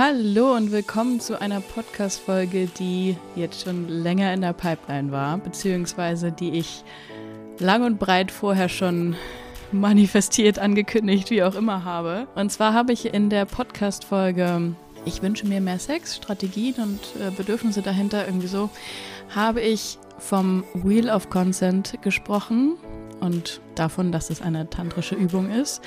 Hallo und willkommen zu einer Podcast-Folge, die jetzt schon länger in der Pipeline war, beziehungsweise die ich lang und breit vorher schon manifestiert, angekündigt, wie auch immer habe. Und zwar habe ich in der Podcast-Folge Ich wünsche mir mehr Sex, Strategien und äh, Bedürfnisse dahinter irgendwie so, habe ich vom Wheel of Consent gesprochen und davon, dass es eine tantrische Übung ist.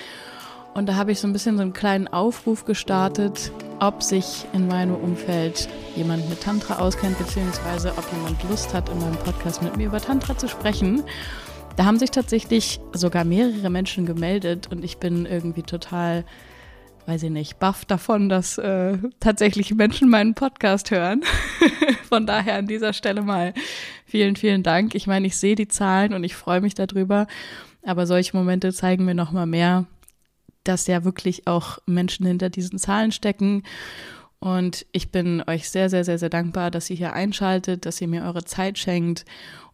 Und da habe ich so ein bisschen so einen kleinen Aufruf gestartet, ob sich in meinem Umfeld jemand mit Tantra auskennt, beziehungsweise ob jemand Lust hat, in meinem Podcast mit mir über Tantra zu sprechen. Da haben sich tatsächlich sogar mehrere Menschen gemeldet und ich bin irgendwie total, weiß ich nicht, baff davon, dass äh, tatsächlich Menschen meinen Podcast hören. Von daher an dieser Stelle mal vielen, vielen Dank. Ich meine, ich sehe die Zahlen und ich freue mich darüber, aber solche Momente zeigen mir noch mal mehr, dass ja wirklich auch Menschen hinter diesen Zahlen stecken. Und ich bin euch sehr, sehr, sehr, sehr dankbar, dass ihr hier einschaltet, dass ihr mir eure Zeit schenkt.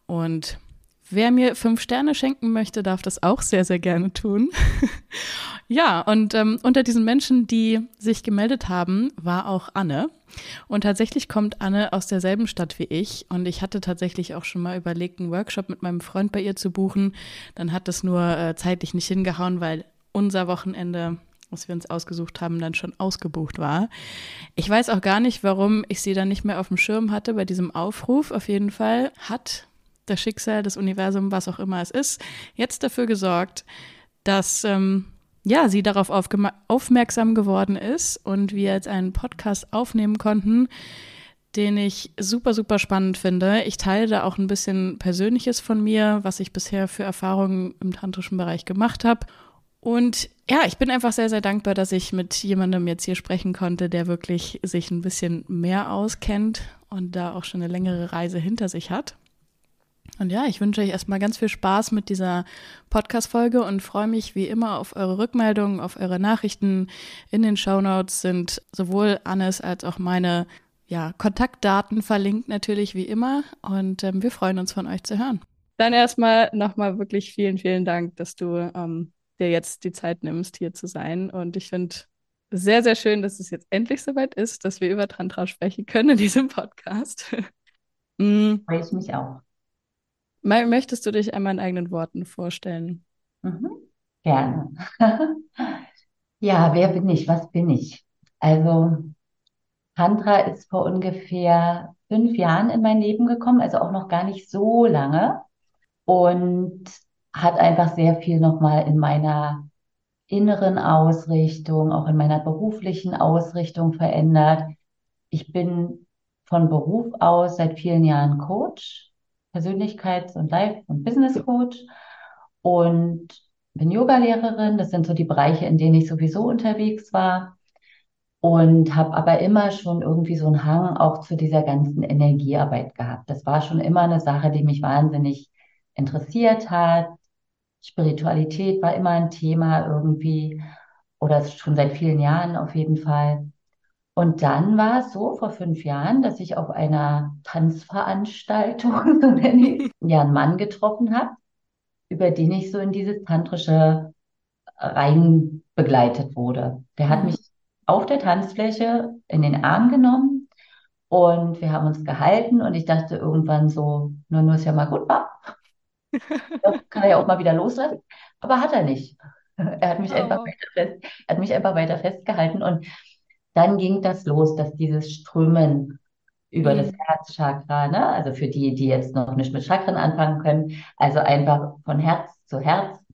Und wer mir fünf Sterne schenken möchte, darf das auch sehr, sehr gerne tun. ja, und ähm, unter diesen Menschen, die sich gemeldet haben, war auch Anne. Und tatsächlich kommt Anne aus derselben Stadt wie ich. Und ich hatte tatsächlich auch schon mal überlegt, einen Workshop mit meinem Freund bei ihr zu buchen. Dann hat das nur äh, zeitlich nicht hingehauen, weil unser Wochenende, was wir uns ausgesucht haben, dann schon ausgebucht war. Ich weiß auch gar nicht, warum ich sie dann nicht mehr auf dem Schirm hatte bei diesem Aufruf. Auf jeden Fall hat das Schicksal, das Universum, was auch immer es ist, jetzt dafür gesorgt, dass ähm, ja, sie darauf aufmerksam geworden ist und wir jetzt einen Podcast aufnehmen konnten, den ich super, super spannend finde. Ich teile da auch ein bisschen Persönliches von mir, was ich bisher für Erfahrungen im tantrischen Bereich gemacht habe und ja, ich bin einfach sehr, sehr dankbar, dass ich mit jemandem jetzt hier sprechen konnte, der wirklich sich ein bisschen mehr auskennt und da auch schon eine längere Reise hinter sich hat. Und ja, ich wünsche euch erstmal ganz viel Spaß mit dieser Podcast-Folge und freue mich wie immer auf eure Rückmeldungen, auf eure Nachrichten. In den Show Notes sind sowohl Annes als auch meine ja, Kontaktdaten verlinkt natürlich wie immer und ähm, wir freuen uns von euch zu hören. Dann erstmal nochmal wirklich vielen, vielen Dank, dass du ähm, dir jetzt die Zeit nimmst, hier zu sein. Und ich finde sehr, sehr schön, dass es jetzt endlich soweit ist, dass wir über Tantra sprechen können in diesem Podcast. mm. Freue ich mich auch. Möchtest du dich einmal in eigenen Worten vorstellen? Mhm. Gerne. ja, wer bin ich? Was bin ich? Also, Tantra ist vor ungefähr fünf Jahren in mein Leben gekommen, also auch noch gar nicht so lange. Und hat einfach sehr viel nochmal in meiner inneren Ausrichtung, auch in meiner beruflichen Ausrichtung verändert. Ich bin von Beruf aus seit vielen Jahren Coach, Persönlichkeits- und Life- und Business Coach und bin Yogalehrerin. Das sind so die Bereiche, in denen ich sowieso unterwegs war und habe aber immer schon irgendwie so einen Hang auch zu dieser ganzen Energiearbeit gehabt. Das war schon immer eine Sache, die mich wahnsinnig interessiert hat, Spiritualität war immer ein Thema irgendwie oder schon seit vielen Jahren auf jeden Fall. Und dann war es so vor fünf Jahren, dass ich auf einer Tanzveranstaltung, so nenne ich, ja, einen Mann getroffen habe, über den ich so in dieses tantrische rein begleitet wurde. Der hat mhm. mich auf der Tanzfläche in den Arm genommen und wir haben uns gehalten und ich dachte irgendwann so, nur, nur ist ja mal gut, war. Das kann er ja auch mal wieder loslassen, aber hat er nicht. Er hat mich, oh. einfach, weiter fest, er hat mich einfach weiter festgehalten und dann ging das los, dass dieses Strömen über mhm. das Herzchakra, ne? also für die, die jetzt noch nicht mit Chakren anfangen können, also einfach von Herz zu Herz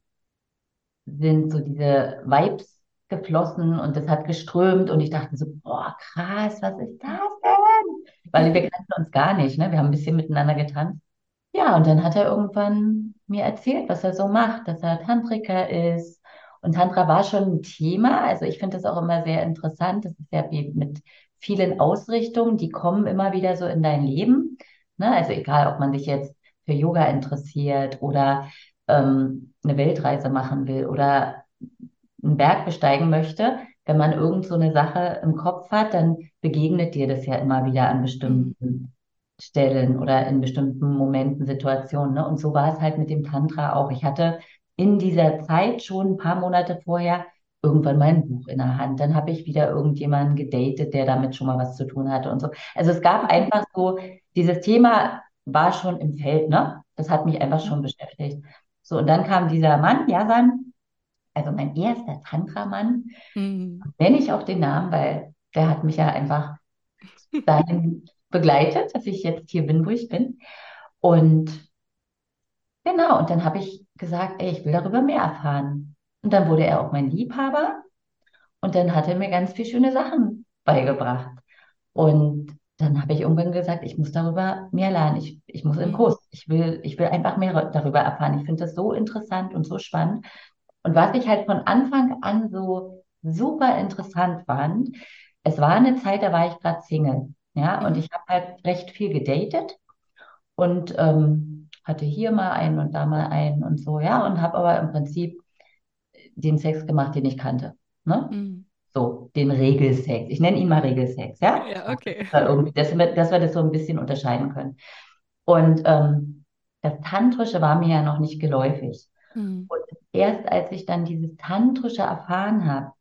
sind so diese Vibes geflossen und das hat geströmt und ich dachte so, boah, krass, was ist das denn? Weil wir kannten uns gar nicht, ne? Wir haben ein bisschen miteinander getanzt. Ja, und dann hat er irgendwann mir erzählt, was er so macht, dass er Tantriker ist. Und Tantra war schon ein Thema. Also ich finde das auch immer sehr interessant. Das ist ja wie mit vielen Ausrichtungen, die kommen immer wieder so in dein Leben. Ne? Also egal, ob man sich jetzt für Yoga interessiert oder ähm, eine Weltreise machen will oder einen Berg besteigen möchte, wenn man irgend so eine Sache im Kopf hat, dann begegnet dir das ja immer wieder an bestimmten Stellen oder in bestimmten Momenten, Situationen. Ne? Und so war es halt mit dem Tantra auch. Ich hatte in dieser Zeit schon ein paar Monate vorher irgendwann mein Buch in der Hand. Dann habe ich wieder irgendjemanden gedatet, der damit schon mal was zu tun hatte und so. Also es gab einfach so, dieses Thema war schon im Feld, ne? Das hat mich einfach schon beschäftigt. So, und dann kam dieser Mann, Jasan, also mein erster Tantra-Mann, mhm. nenne ich auch den Namen, weil der hat mich ja einfach dahin begleitet, dass ich jetzt hier bin, wo ich bin. Und genau, und dann habe ich gesagt, ey, ich will darüber mehr erfahren. Und dann wurde er auch mein Liebhaber und dann hat er mir ganz viele schöne Sachen beigebracht. Und dann habe ich irgendwann gesagt, ich muss darüber mehr lernen. Ich, ich muss in mhm. Kurs. Ich will, ich will einfach mehr darüber erfahren. Ich finde das so interessant und so spannend. Und was ich halt von Anfang an so super interessant fand, es war eine Zeit, da war ich gerade Single. Ja, mhm. und ich habe halt recht viel gedatet und ähm, hatte hier mal einen und da mal einen und so, ja, und habe aber im Prinzip den Sex gemacht, den ich kannte. Ne? Mhm. So, den Regelsex. Ich nenne ihn mal Regelsex, ja? Ja, okay. Dass wir, dass wir das so ein bisschen unterscheiden können. Und ähm, das Tantrische war mir ja noch nicht geläufig. Mhm. Und erst als ich dann dieses Tantrische erfahren habe,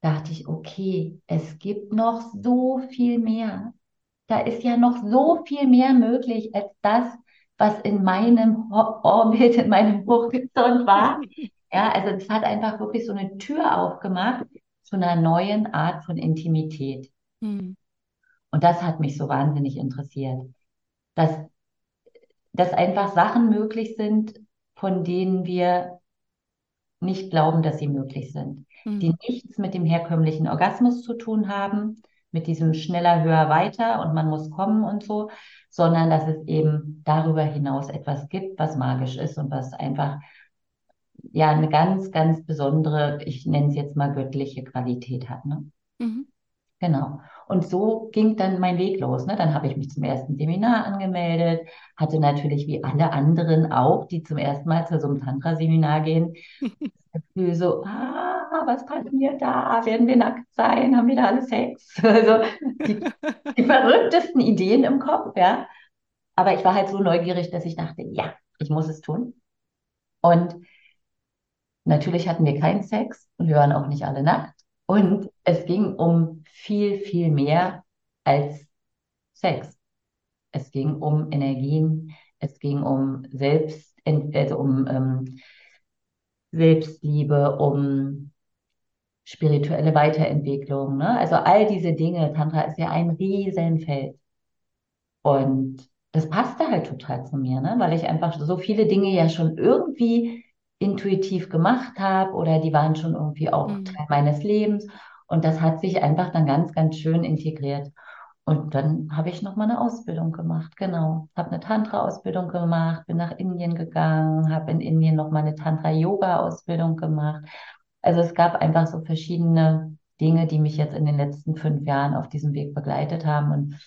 dachte ich, okay, es gibt noch so viel mehr. Da ist ja noch so viel mehr möglich als das, was in meinem Orbit, in meinem Horizont war. Ja, also es hat einfach wirklich so eine Tür aufgemacht zu einer neuen Art von Intimität. Mhm. Und das hat mich so wahnsinnig interessiert. Dass, dass einfach Sachen möglich sind, von denen wir nicht glauben, dass sie möglich sind, mhm. die nichts mit dem herkömmlichen Orgasmus zu tun haben, mit diesem schneller, höher, weiter und man muss kommen und so, sondern dass es eben darüber hinaus etwas gibt, was magisch ist und was einfach ja eine ganz, ganz besondere, ich nenne es jetzt mal göttliche Qualität hat. Ne? Mhm. Genau. Und so ging dann mein Weg los. Ne? Dann habe ich mich zum ersten Seminar angemeldet, hatte natürlich wie alle anderen auch, die zum ersten Mal zu so einem Tantra-Seminar gehen, das Gefühl so, ah, was passiert da? Werden wir nackt sein? Haben wir da alle Sex? Also die, die verrücktesten Ideen im Kopf, ja. Aber ich war halt so neugierig, dass ich dachte, ja, ich muss es tun. Und natürlich hatten wir keinen Sex und wir waren auch nicht alle nackt. Und es ging um viel, viel mehr als Sex. Es ging um Energien, es ging um Selbst, also um ähm, Selbstliebe, um spirituelle Weiterentwicklung. Ne? Also all diese Dinge. Tantra ist ja ein Riesenfeld. Und das passte halt total zu mir, ne? weil ich einfach so viele Dinge ja schon irgendwie intuitiv gemacht habe oder die waren schon irgendwie auch mhm. Teil meines Lebens. Und das hat sich einfach dann ganz, ganz schön integriert. Und dann habe ich nochmal eine Ausbildung gemacht, genau. Habe eine Tantra-Ausbildung gemacht, bin nach Indien gegangen, habe in Indien nochmal eine Tantra-Yoga-Ausbildung gemacht. Also es gab einfach so verschiedene Dinge, die mich jetzt in den letzten fünf Jahren auf diesem Weg begleitet haben. Und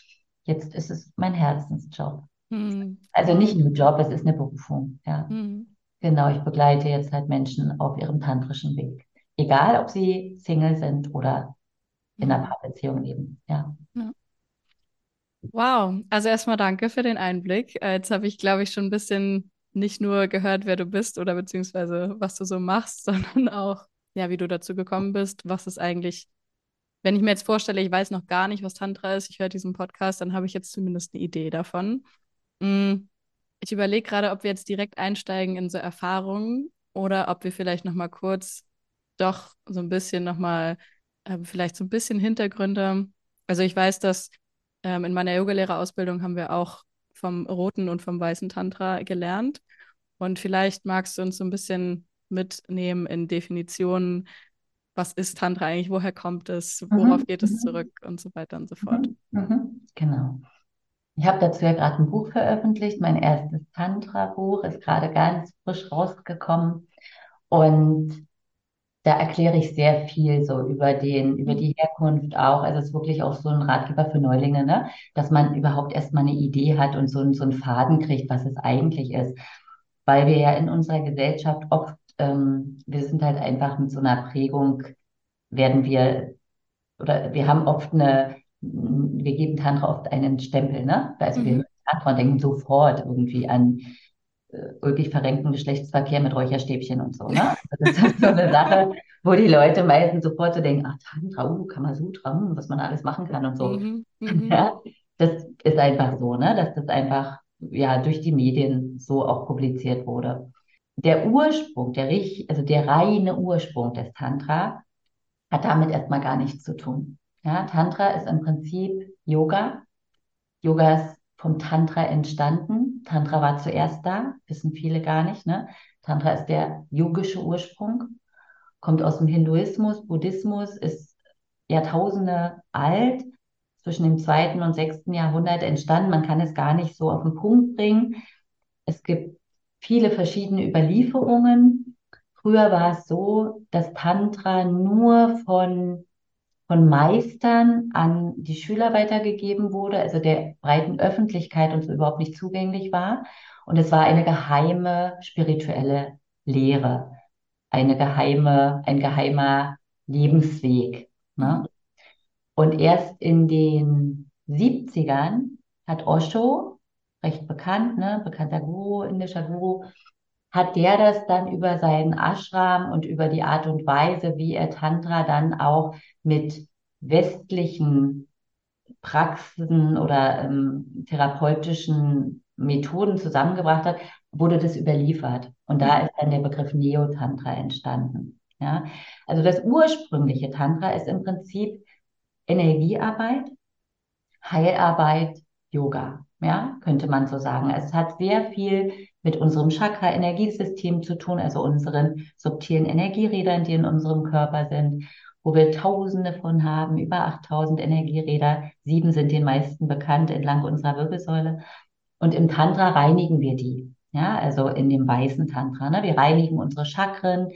jetzt ist es mein Herzensjob. Mhm. Also nicht nur Job, es ist eine Berufung, ja. Mhm. Genau, ich begleite jetzt halt Menschen auf ihrem tantrischen Weg. Egal, ob sie Single sind oder in einer mhm. Paarbeziehung leben. Ja. ja. Wow, also erstmal danke für den Einblick. Äh, jetzt habe ich, glaube ich, schon ein bisschen nicht nur gehört, wer du bist oder beziehungsweise was du so machst, sondern auch, ja, wie du dazu gekommen bist, was es eigentlich, wenn ich mir jetzt vorstelle, ich weiß noch gar nicht, was Tantra ist, ich höre diesen Podcast, dann habe ich jetzt zumindest eine Idee davon. Mhm. Ich überlege gerade, ob wir jetzt direkt einsteigen in so Erfahrungen oder ob wir vielleicht noch mal kurz doch so ein bisschen noch mal äh, vielleicht so ein bisschen Hintergründe. Also ich weiß, dass ähm, in meiner Yogalehrerausbildung haben wir auch vom roten und vom weißen Tantra gelernt. Und vielleicht magst du uns so ein bisschen mitnehmen in Definitionen, was ist Tantra eigentlich, woher kommt es, worauf mhm. geht es mhm. zurück und so weiter und so fort. Mhm. mhm. Genau. Ich habe dazu ja gerade ein Buch veröffentlicht. Mein erstes Tantra-Buch ist gerade ganz frisch rausgekommen. Und da erkläre ich sehr viel so über den, über die Herkunft auch. Also es ist wirklich auch so ein Ratgeber für Neulinge, ne? Dass man überhaupt erstmal eine Idee hat und so, so einen Faden kriegt, was es eigentlich ist. Weil wir ja in unserer Gesellschaft oft, ähm, wir sind halt einfach mit so einer Prägung, werden wir, oder wir haben oft eine, wir geben Tantra oft einen Stempel, ne? Also mhm. wir hören Tantra und denken sofort irgendwie an ulkig verrenkten Geschlechtsverkehr mit Räucherstäbchen und so, ne? Das ist so eine Sache, wo die Leute meistens sofort so denken, ach, Tantra, uh, Kamasutra, hm, was man alles machen kann und so. Mhm. Mhm. Ja, das ist einfach so, ne, dass das einfach ja durch die Medien so auch publiziert wurde. Der Ursprung, der also der reine Ursprung des Tantra hat damit erstmal gar nichts zu tun. Ja, Tantra ist im Prinzip Yoga. Yoga ist vom Tantra entstanden. Tantra war zuerst da, wissen viele gar nicht. Ne? Tantra ist der yogische Ursprung, kommt aus dem Hinduismus, Buddhismus, ist Jahrtausende alt, zwischen dem zweiten und sechsten Jahrhundert entstanden. Man kann es gar nicht so auf den Punkt bringen. Es gibt viele verschiedene Überlieferungen. Früher war es so, dass Tantra nur von von Meistern an die Schüler weitergegeben wurde, also der breiten Öffentlichkeit und so überhaupt nicht zugänglich war. Und es war eine geheime spirituelle Lehre, eine geheime, ein geheimer Lebensweg. Ne? Und erst in den 70ern hat Osho, recht bekannt, ne, bekannter Guru, indischer Guru, hat der das dann über seinen Ashram und über die Art und Weise, wie er Tantra dann auch mit westlichen Praxen oder ähm, therapeutischen Methoden zusammengebracht hat, wurde das überliefert. Und da ist dann der Begriff Neo-Tantra entstanden. Ja? Also das ursprüngliche Tantra ist im Prinzip Energiearbeit, Heilarbeit, Yoga. Ja, könnte man so sagen. Es hat sehr viel mit unserem Chakra-Energiesystem zu tun, also unseren subtilen Energierädern, die in unserem Körper sind, wo wir Tausende von haben, über 8000 Energieräder. Sieben sind den meisten bekannt entlang unserer Wirbelsäule. Und im Tantra reinigen wir die. Ja, also in dem weißen Tantra. Ne? Wir reinigen unsere Chakren.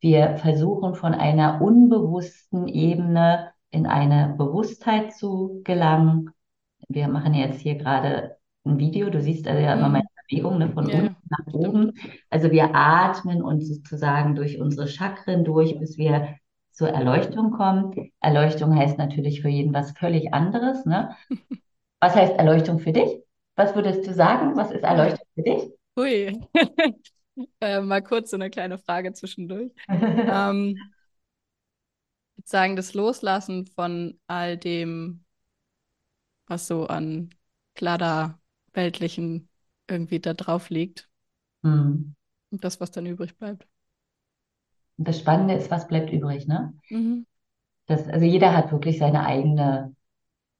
Wir versuchen von einer unbewussten Ebene in eine Bewusstheit zu gelangen. Wir machen jetzt hier gerade ein Video. Du siehst also ja immer meine Bewegung ne, von Ja, unten nach oben. Also wir atmen uns sozusagen durch unsere Chakren durch, bis wir zur Erleuchtung kommen. Erleuchtung heißt natürlich für jeden was völlig anderes. Ne? Was heißt Erleuchtung für dich? Was würdest du sagen? Was ist Erleuchtung für dich? Hui. äh, mal kurz so eine kleine Frage zwischendurch. Ähm, ich würde sagen, das Loslassen von all dem, was so an Kladder, weltlichen irgendwie da drauf liegt. Hm. Und das, was dann übrig bleibt. Und das Spannende ist, was bleibt übrig, ne? Mhm. Das, also jeder hat wirklich seine eigene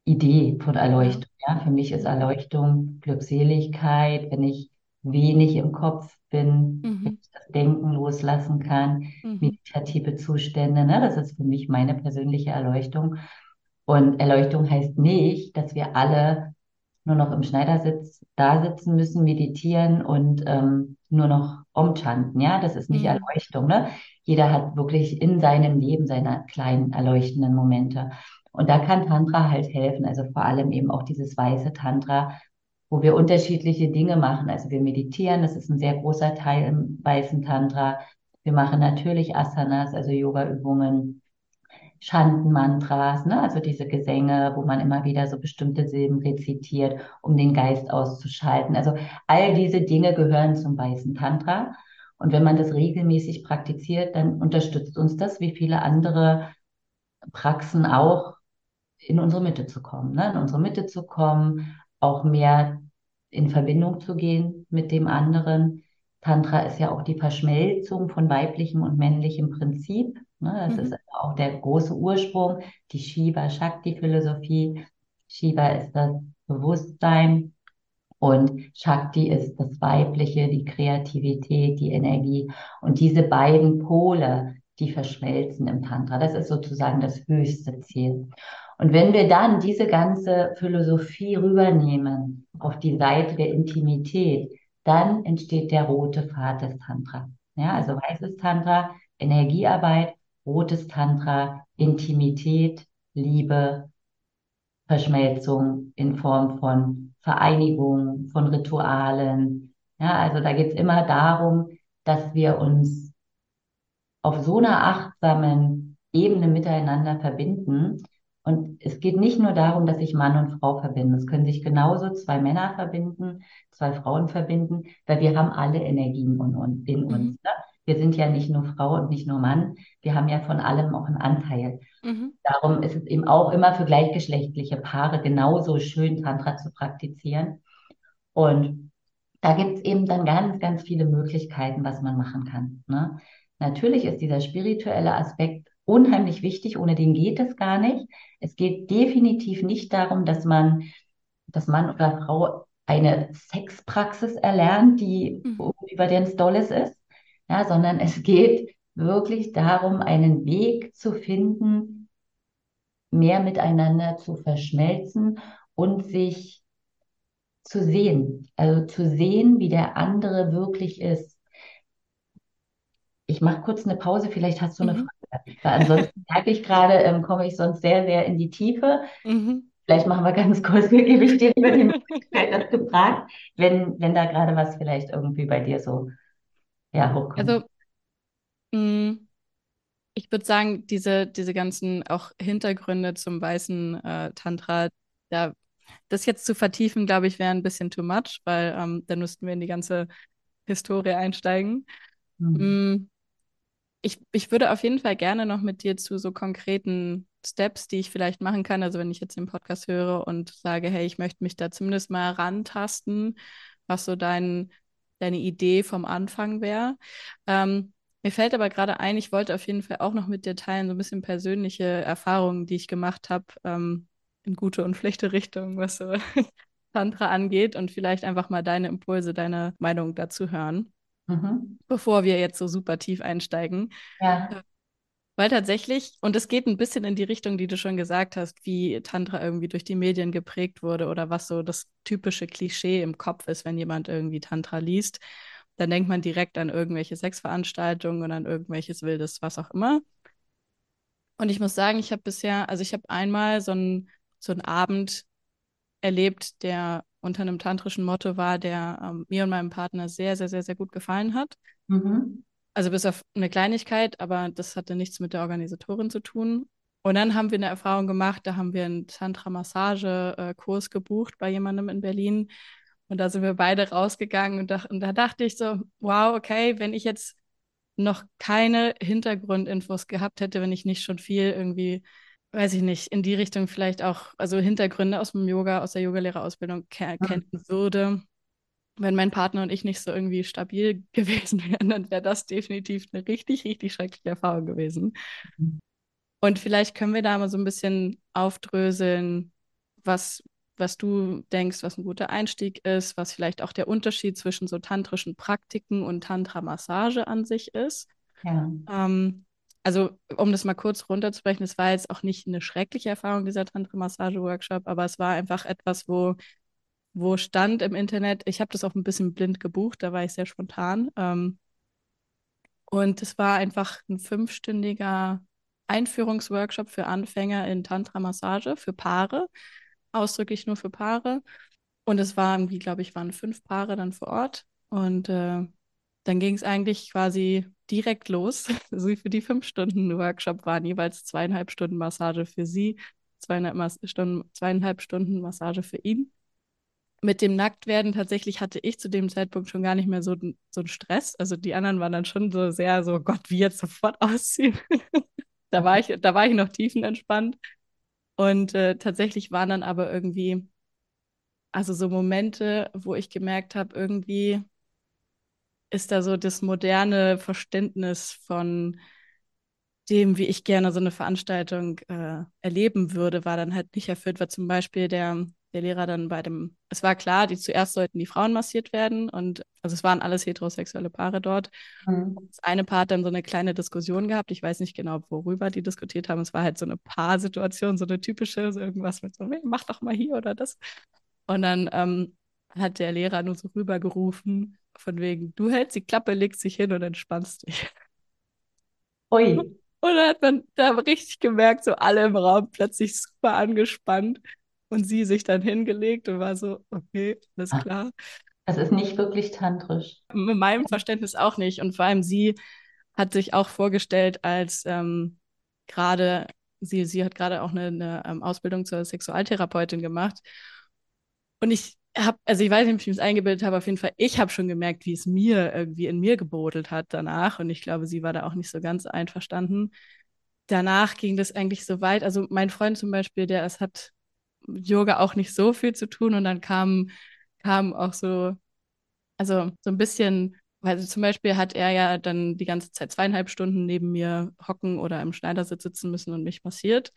Idee von. Erleuchtung. Ja, für mich ist Erleuchtung Glückseligkeit, wenn ich wenig im Kopf bin, wenn Mhm. ich das Denken loslassen kann, Mhm. meditative Zustände, ne? Das ist für mich meine persönliche Erleuchtung. Und Erleuchtung heißt nicht, dass wir alle nur noch im Schneidersitz da sitzen müssen, meditieren und ähm, nur noch umchanten. Ja, das ist nicht Mhm. Erleuchtung, ne? Jeder hat wirklich in seinem Leben seine kleinen erleuchtenden Momente. Und da kann Tantra halt helfen, also vor allem eben auch dieses weiße Tantra, wo wir unterschiedliche Dinge machen. Also wir meditieren, das ist ein sehr großer Teil im weißen Tantra. Wir machen natürlich Asanas, also Yoga-Übungen. Shanten-Mantras, ne? Also diese Gesänge, wo man immer wieder so bestimmte Silben rezitiert, um den Geist auszuschalten. Also all diese Dinge gehören zum weißen Tantra. Und wenn man das regelmäßig praktiziert, dann unterstützt uns das, wie viele andere Praxen auch, in unsere Mitte zu kommen, ne? In unsere Mitte zu kommen, auch mehr in Verbindung zu gehen mit dem anderen. Tantra ist ja auch die Verschmelzung von weiblichem und männlichem Prinzip. Ne? Das Mhm. ist auch der große Ursprung, die Shiva-Shakti-Philosophie. Shiva ist das Bewusstsein und Shakti ist das Weibliche, die Kreativität, die Energie. Und diese beiden Pole, die verschmelzen im Tantra. Das ist sozusagen das höchste Ziel. Und wenn wir dann diese ganze Philosophie rübernehmen auf die Seite der Intimität, dann entsteht der rote Pfad des Tantra. Ja, also weißes Tantra, Energiearbeit, rotes Tantra, Intimität, Liebe, Verschmelzung in Form von Vereinigung, von Ritualen. Ja, also da geht es immer darum, dass wir uns auf so einer achtsamen Ebene miteinander verbinden. Und es geht nicht nur darum, dass sich Mann und Frau verbinden. Es können sich genauso zwei Männer verbinden, zwei Frauen verbinden, weil wir haben alle Energien in uns. Mhm. ne? Wir sind ja nicht nur Frau und nicht nur Mann, wir haben ja von allem auch einen Anteil. Mhm. Darum ist es eben auch immer für gleichgeschlechtliche Paare genauso schön, Tantra zu praktizieren. Und da gibt es eben dann ganz, ganz viele Möglichkeiten, was man machen kann. Ne? Natürlich ist dieser spirituelle Aspekt unheimlich wichtig, ohne den geht es gar nicht. Es geht definitiv nicht darum, dass man, dass Mann oder Frau eine Sexpraxis erlernt, die Mhm. über den Stolles ist, ja, sondern es geht wirklich darum, einen Weg zu finden, mehr miteinander zu verschmelzen und sich zu sehen. Also zu sehen, wie der andere wirklich ist. Ich mache kurz eine Pause, vielleicht hast du eine Mhm. Frage. Weil ansonsten merke ich gerade, ähm, komme ich sonst sehr, sehr in die Tiefe. Mhm. Vielleicht machen wir ganz kurz, gebe ich dir über die Möglichkeit, das gefragt, wenn, wenn da gerade was vielleicht irgendwie bei dir so ja, hochkommt. Also, mh, ich würde sagen, diese, diese ganzen auch Hintergründe zum weißen äh, Tantra, da, das jetzt zu vertiefen, glaube ich, wäre ein bisschen too much, weil ähm, dann müssten wir in die ganze Historie einsteigen. Hm. Mm, Ich, ich würde auf jeden Fall gerne noch mit dir zu so konkreten Steps, die ich vielleicht machen kann. Also wenn ich jetzt den Podcast höre und sage, hey, ich möchte mich da zumindest mal rantasten, was so dein, deine Idee vom Anfang wäre. Ähm, mir fällt aber gerade ein, ich wollte auf jeden Fall auch noch mit dir teilen, so ein bisschen persönliche Erfahrungen, die ich gemacht habe, ähm, in gute und schlechte Richtung, was so Tantra angeht und vielleicht einfach mal deine Impulse, deine Meinung dazu hören, Mhm. bevor wir jetzt so super tief einsteigen. Ja, Weil tatsächlich, und es geht ein bisschen in die Richtung, die du schon gesagt hast, wie Tantra irgendwie durch die Medien geprägt wurde oder was so das typische Klischee im Kopf ist, wenn jemand irgendwie Tantra liest. Dann denkt man direkt an irgendwelche Sexveranstaltungen und an irgendwelches wildes, was auch immer. Und ich muss sagen, ich habe bisher, also ich habe einmal so einen so einen Abend erlebt, der unter einem tantrischen Motto war, der ähm, mir und meinem Partner sehr, sehr, sehr, sehr gut gefallen hat. mhm. Also bis auf eine Kleinigkeit, aber das hatte nichts mit der Organisatorin zu tun. Und dann haben wir eine Erfahrung gemacht, da haben wir einen Tantra-Massage-Kurs gebucht bei jemandem in Berlin. Und da sind wir beide rausgegangen und da, und da dachte ich so, wow, okay, wenn ich jetzt noch keine Hintergrundinfos gehabt hätte, wenn ich nicht schon viel irgendwie, weiß ich nicht, in die Richtung vielleicht auch, also Hintergründe aus dem Yoga, aus der Yogalehrerausbildung ke kennen würde, wenn mein Partner und ich nicht so irgendwie stabil gewesen wären, dann wäre das definitiv eine richtig, richtig schreckliche Erfahrung gewesen. Und vielleicht können wir da mal so ein bisschen aufdröseln, was, was du denkst, was ein guter Einstieg ist, was vielleicht auch der Unterschied zwischen so tantrischen Praktiken und Tantra-Massage an sich ist. Ja, Ähm, also, um das mal kurz runterzubrechen, es war jetzt auch nicht eine schreckliche Erfahrung, dieser Tantra-Massage-Workshop, aber es war einfach etwas, wo, wo stand im Internet, ich habe das auch ein bisschen blind gebucht, da war ich sehr spontan. Ähm, und es war einfach ein fünfstündiger Einführungsworkshop für Anfänger in Tantra-Massage, für Paare, ausdrücklich nur für Paare. Und es war irgendwie, glaube ich, waren fünf Paare dann vor Ort. Und äh, dann ging es eigentlich quasi direkt los. Also für die fünf Stunden Workshop waren jeweils zweieinhalb Stunden Massage für sie, zweieinhalb, Mas Stunden, zweieinhalb Stunden Massage für ihn. Mit dem Nacktwerden tatsächlich hatte ich zu dem Zeitpunkt schon gar nicht mehr so, so einen Stress. Also die anderen waren dann schon so sehr so, Gott, wie jetzt sofort ausziehen. da war ich, da war ich noch tiefenentspannt. Und äh, tatsächlich waren dann aber irgendwie, also so Momente, wo ich gemerkt habe, irgendwie ist da so das moderne Verständnis von dem, wie ich gerne so eine Veranstaltung äh, erleben würde, war dann halt nicht erfüllt, weil zum Beispiel der, der Lehrer dann bei dem, es war klar, die zuerst sollten die Frauen massiert werden und also es waren alles heterosexuelle Paare dort. mhm. Das eine Paar hat dann so eine kleine Diskussion gehabt, ich weiß nicht genau, worüber die diskutiert haben, es war halt so eine Paarsituation, so eine typische, so irgendwas mit so, hey, mach doch mal hier oder das. Und dann ähm, hat der Lehrer nur so rübergerufen, von wegen, du hältst die Klappe, legst dich hin und entspannst dich. Ui, Und dann hat man da richtig gemerkt, so alle im Raum plötzlich super angespannt und sie sich dann hingelegt und war so, okay, alles Ah, klar. das ist nicht wirklich tantrisch. Mit meinem Verständnis auch nicht. Und vor allem sie hat sich auch vorgestellt als ähm, gerade, sie, sie hat gerade auch eine, eine ähm, Ausbildung zur Sexualtherapeutin gemacht. Und ich hab, also ich weiß nicht, ob ich mir das eingebildet habe, auf jeden Fall, ich habe schon gemerkt, wie es mir irgendwie in mir gebrodelt hat danach. Und ich glaube, sie war da auch nicht so ganz einverstanden. Danach ging das eigentlich so weit. Also mein Freund zum Beispiel, der es hat Yoga auch nicht so viel zu tun. Und dann kam, kam auch so, also so ein bisschen, weil also zum Beispiel hat er ja dann die ganze Zeit zweieinhalb Stunden neben mir hocken oder im Schneidersitz sitzen müssen und mich massiert.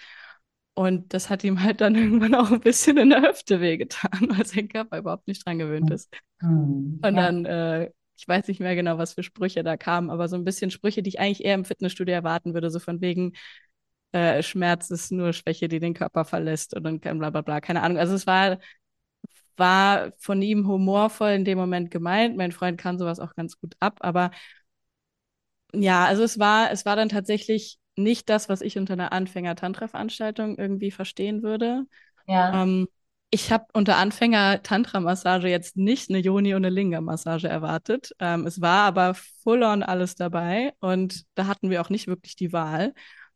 Und das hat ihm halt dann irgendwann auch ein bisschen in der Hüfte wehgetan, weil sein Körper überhaupt nicht dran gewöhnt ist. Hm, Und ja, dann, äh, ich weiß nicht mehr genau, was für Sprüche da kamen, aber so ein bisschen Sprüche, die ich eigentlich eher im Fitnessstudio erwarten würde, so von wegen, äh, Schmerz ist nur Schwäche, die den Körper verlässt und dann bla bla bla, keine Ahnung. Also es war, war von ihm humorvoll in dem Moment gemeint. Mein Freund kann sowas auch ganz gut ab, aber ja, also es war, es war dann tatsächlich nicht das, was ich unter einer Anfänger-Tantra-Veranstaltung irgendwie verstehen würde. ja, Ähm, ich habe unter Anfänger Tantra-Massage jetzt nicht eine Yoni- und eine Linga-Massage erwartet. Ähm, es war aber full-on alles dabei und da hatten wir auch nicht wirklich die Wahl.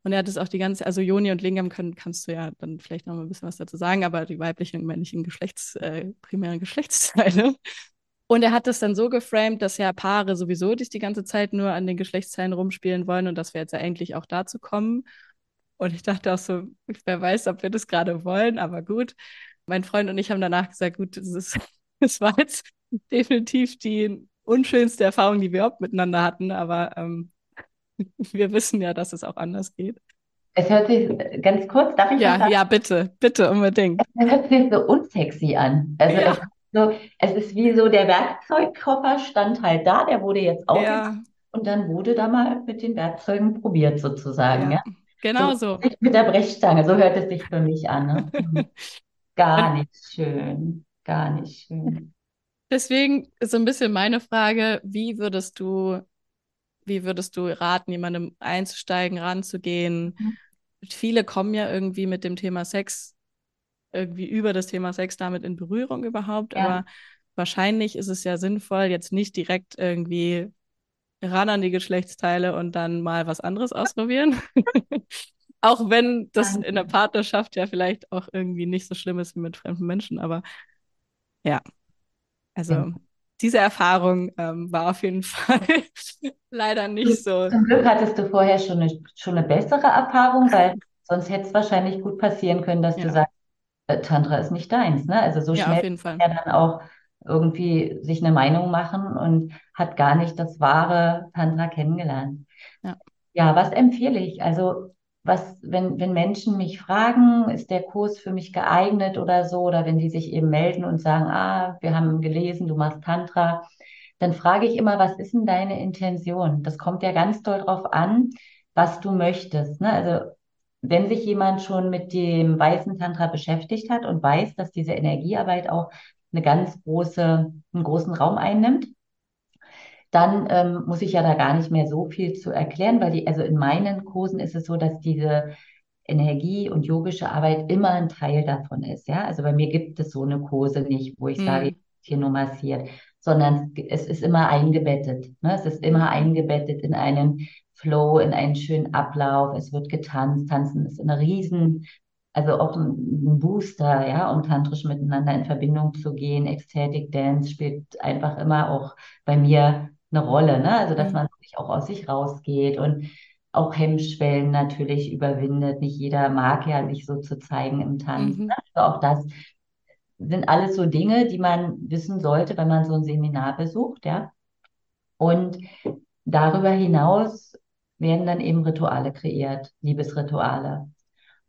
Und er hat es auch die ganze, also Yoni und Lingam können, kannst du ja dann vielleicht noch mal ein bisschen was dazu sagen, aber die weiblichen und männlichen Geschlechts, äh, primären Geschlechtsteile. Und er hat es dann so geframed, dass ja Paare sowieso dich die ganze Zeit nur an den Geschlechtsteilen rumspielen wollen und dass wir jetzt ja eigentlich auch dazu kommen. Und ich dachte auch so, wer weiß, ob wir das gerade wollen, aber gut. Mein Freund und ich haben danach gesagt, gut, das ist, das war jetzt definitiv die unschönste Erfahrung, die wir überhaupt miteinander hatten, aber ähm, wir wissen ja, dass es auch anders geht. es hört sich ganz kurz, darf ich Ja, ja, bitte, bitte, unbedingt. Es hört sich so unsexy an. Also es, Ja, so, es ist wie so, der Werkzeugkoffer stand halt da, der wurde jetzt aufgemacht ja, und dann wurde da mal mit den Werkzeugen probiert sozusagen, ja. ja, genau So so. mit der Brechstange, so hört es sich für mich an, ne? Gar nicht schön, gar nicht schön. deswegen ist so ein bisschen meine Frage, wie würdest du wie würdest du raten, jemandem einzusteigen, ranzugehen? Viele kommen ja irgendwie mit dem Thema Sex, irgendwie über das Thema Sex damit in Berührung überhaupt, Ja, aber wahrscheinlich ist es ja sinnvoll, jetzt nicht direkt irgendwie ran an die Geschlechtsteile und dann mal was anderes ausprobieren. Auch wenn das in der. Partnerschaft ja vielleicht auch irgendwie nicht so schlimm ist wie mit fremden Menschen, aber ja, also diese Erfahrung ähm, war auf jeden Fall leider nicht so. Zum Glück hattest du vorher schon eine, schon eine bessere Erfahrung, weil sonst hätte es wahrscheinlich gut passieren können, dass du Ja, sagst, äh, Tantra ist nicht deins, ne? Also so ja, schnell kann er dann auch irgendwie sich eine Meinung machen und hat gar nicht das wahre Tantra kennengelernt. Ja. Ja, was empfehle ich? Also, was, wenn, wenn Menschen mich fragen, ist der Kurs für mich geeignet oder so, oder wenn die sich eben melden und sagen, ah, wir haben gelesen, du machst Tantra, dann frage ich immer, was ist denn deine Intention? Das kommt ja ganz doll drauf an, was du möchtest, ne? Also, wenn sich jemand schon mit dem weißen Tantra beschäftigt hat und weiß, dass diese Energiearbeit auch eine ganz große, einen großen Raum einnimmt, dann ähm, muss ich ja da gar nicht mehr so viel zu erklären, weil die, also in meinen Kursen ist es so, dass diese Energie und yogische Arbeit immer ein Teil davon ist. Ja, also bei mir gibt es so eine Kurse nicht, wo ich sage, Hm. ich bin hier nur massiert, sondern es ist immer eingebettet. Ne? Es ist immer eingebettet in einen Flow, in einen schönen Ablauf. Es wird getanzt. Tanzen ist eine riesen, also auch ein, ein Booster, ja, um tantrisch miteinander in Verbindung zu gehen. Ecstatic Dance spielt einfach immer auch bei mir eine Rolle, ne? Also dass Hm. man wirklich auch aus sich rausgeht und auch Hemmschwellen natürlich überwindet. Nicht jeder mag ja, sich so zu zeigen im Tanz. Ne? Mhm. Also auch das sind alles so Dinge, die man wissen sollte, wenn man so ein Seminar besucht, ja. Und darüber hinaus werden dann eben Rituale kreiert, Liebesrituale.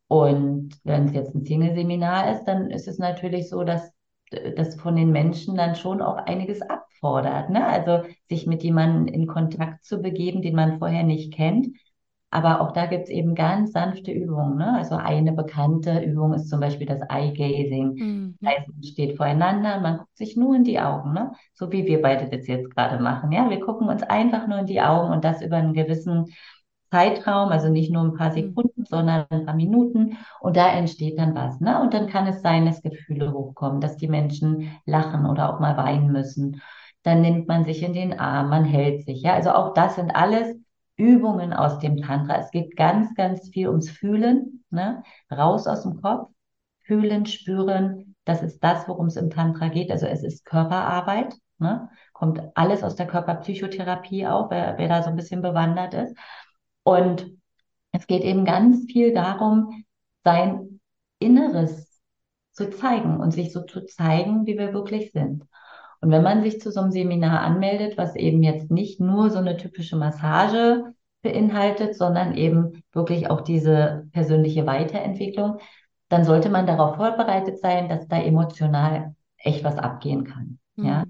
Und wenn es jetzt ein Single-Seminar ist, dann ist es natürlich so, dass das von den Menschen dann schon auch einiges abfordert, ne? Also sich mit jemandem in Kontakt zu begeben, den man vorher nicht kennt. Aber auch da gibt es eben ganz sanfte Übungen, ne? Also eine bekannte Übung ist zum Beispiel das Eye-Gazing. Hm. Ja. Das heißt, man steht voreinander und man guckt sich nur in die Augen, ne? So wie wir beide das jetzt gerade machen, ja? Wir gucken uns einfach nur in die Augen und das über einen gewissen Zeitraum, also nicht nur ein paar Hm. Sekunden, sondern ein paar Minuten. Und da entsteht dann was, ne? Und dann kann es sein, dass Gefühle hochkommen, dass die Menschen lachen oder auch mal weinen müssen. Dann nimmt man sich in den Arm, man hält sich, ja? Also auch das sind alles Übungen aus dem Tantra. Es geht ganz, ganz viel ums Fühlen, ne? Raus aus dem Kopf, fühlen, spüren, Das ist das, worum es im Tantra geht. Also es ist Körperarbeit, ne? Kommt alles aus der Körperpsychotherapie auch, wer, wer da so ein bisschen bewandert ist. Und es geht eben ganz viel darum, sein Inneres zu zeigen und sich so zu zeigen, wie wir wirklich sind. Und wenn man sich zu so einem Seminar anmeldet, was eben jetzt nicht nur so eine typische Massage beinhaltet, sondern eben wirklich auch diese persönliche Weiterentwicklung, dann sollte man darauf vorbereitet sein, dass da emotional echt was abgehen kann. Mhm. Ja.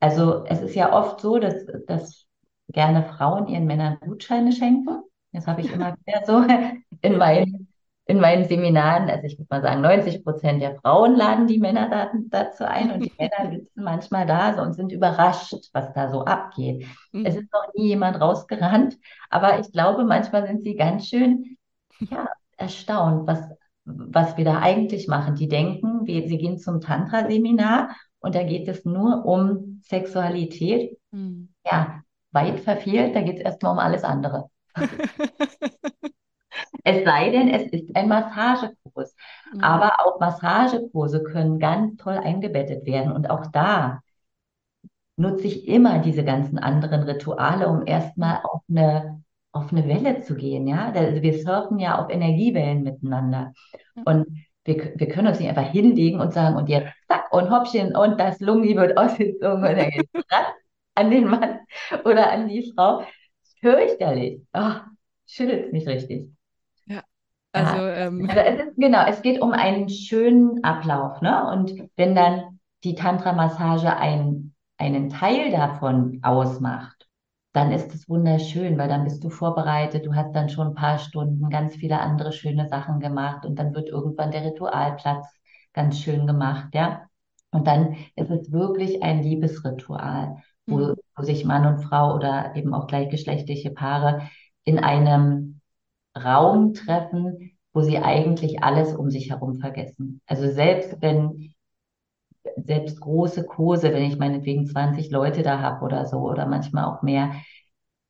Also es ist ja oft so, dass, dass gerne Frauen ihren Männern Gutscheine schenken. Das habe ich immer wieder so in meinen, in meinen Seminaren. Also ich würde mal sagen, 90 Prozent der Frauen laden die Männer da, dazu ein und die Männer sitzen manchmal da so und sind überrascht, was da so abgeht. Mhm. Es ist noch nie jemand rausgerannt, aber ich glaube, manchmal sind sie ganz schön ja, erstaunt, was, was wir da eigentlich machen. Die denken, wir, sie gehen zum Tantra-Seminar und da geht es nur um Sexualität. Mhm. Ja, weit verfehlt, da geht es erstmal um alles andere. es sei denn, es ist ein Massagekurs. Mhm. Aber auch Massagekurse können ganz toll eingebettet werden. Und auch da nutze ich immer diese ganzen anderen Rituale, um erstmal auf eine, auf eine Welle zu gehen. Ja? Also wir surfen ja auf Energiewellen miteinander. Und wir, wir können uns nicht einfach hinlegen und sagen, und jetzt zack und Hoppchen und das Lungi wird ausgezogen und dann geht an den Mann oder an die Frau. Fürchterlich. Oh, schüttelt mich richtig. Ja, also, ja. Ähm. also es ist, genau, es geht um einen schönen Ablauf, ne? Und wenn dann die Tantra-Massage ein, einen Teil davon ausmacht, dann ist es wunderschön, weil dann bist du vorbereitet, du hast dann schon ein paar Stunden ganz viele andere schöne Sachen gemacht und dann wird irgendwann der Ritualplatz ganz schön gemacht, ja. Und dann ist es wirklich ein Liebesritual, wo, wo sich Mann und Frau oder eben auch gleichgeschlechtliche Paare in einem Raum treffen, wo sie eigentlich alles um sich herum vergessen. Also selbst wenn selbst große Kurse, wenn ich meinetwegen 20 Leute da habe oder so oder manchmal auch mehr,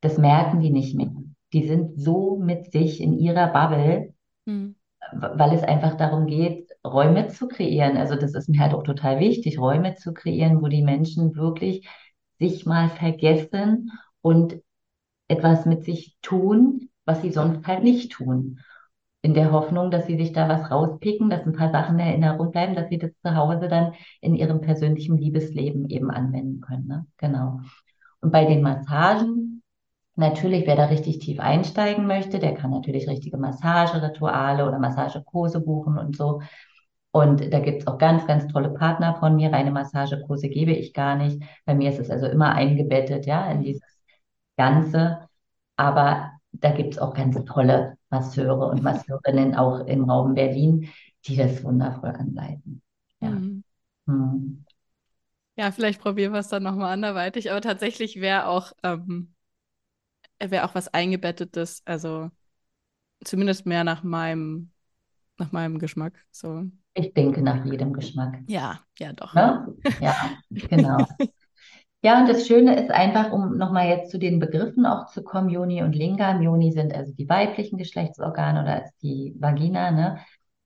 das merken die nicht mehr. Die sind so mit sich in ihrer Bubble, mhm. weil es einfach darum geht, Räume zu kreieren. Also das ist mir halt auch total wichtig, Räume zu kreieren, wo die Menschen wirklich sich mal vergessen und etwas mit sich tun, was sie sonst halt nicht tun in der Hoffnung, dass sie sich da was rauspicken, dass ein paar Sachen in Erinnerung bleiben, dass sie das zu Hause dann in ihrem persönlichen Liebesleben eben anwenden können. Ne? Genau. Und bei den Massagen, natürlich, wer da richtig tief einsteigen möchte, der kann natürlich richtige Massagerituale oder Massagekurse buchen und so. Und da gibt's auch ganz, ganz tolle Partner von mir. Reine Massagekurse gebe ich gar nicht. Bei mir ist es also immer eingebettet, ja, in dieses Ganze. Aber da gibt's auch ganz tolle Masseure und Masseurinnen auch im Raum Berlin, die das wundervoll anleiten. Ja. Mhm. Hm. Ja, vielleicht probieren wir es dann nochmal anderweitig, aber tatsächlich wäre auch, ähm, wäre auch was eingebettetes, also zumindest mehr nach meinem, nach meinem Geschmack. So. Ich denke nach jedem Geschmack. Ja, ja, doch. Ja, ja genau. Ja, und das Schöne ist einfach, um nochmal jetzt zu den Begriffen auch zu kommen, Joni und Lingam. Joni sind also die weiblichen Geschlechtsorgane oder ist die Vagina, ne?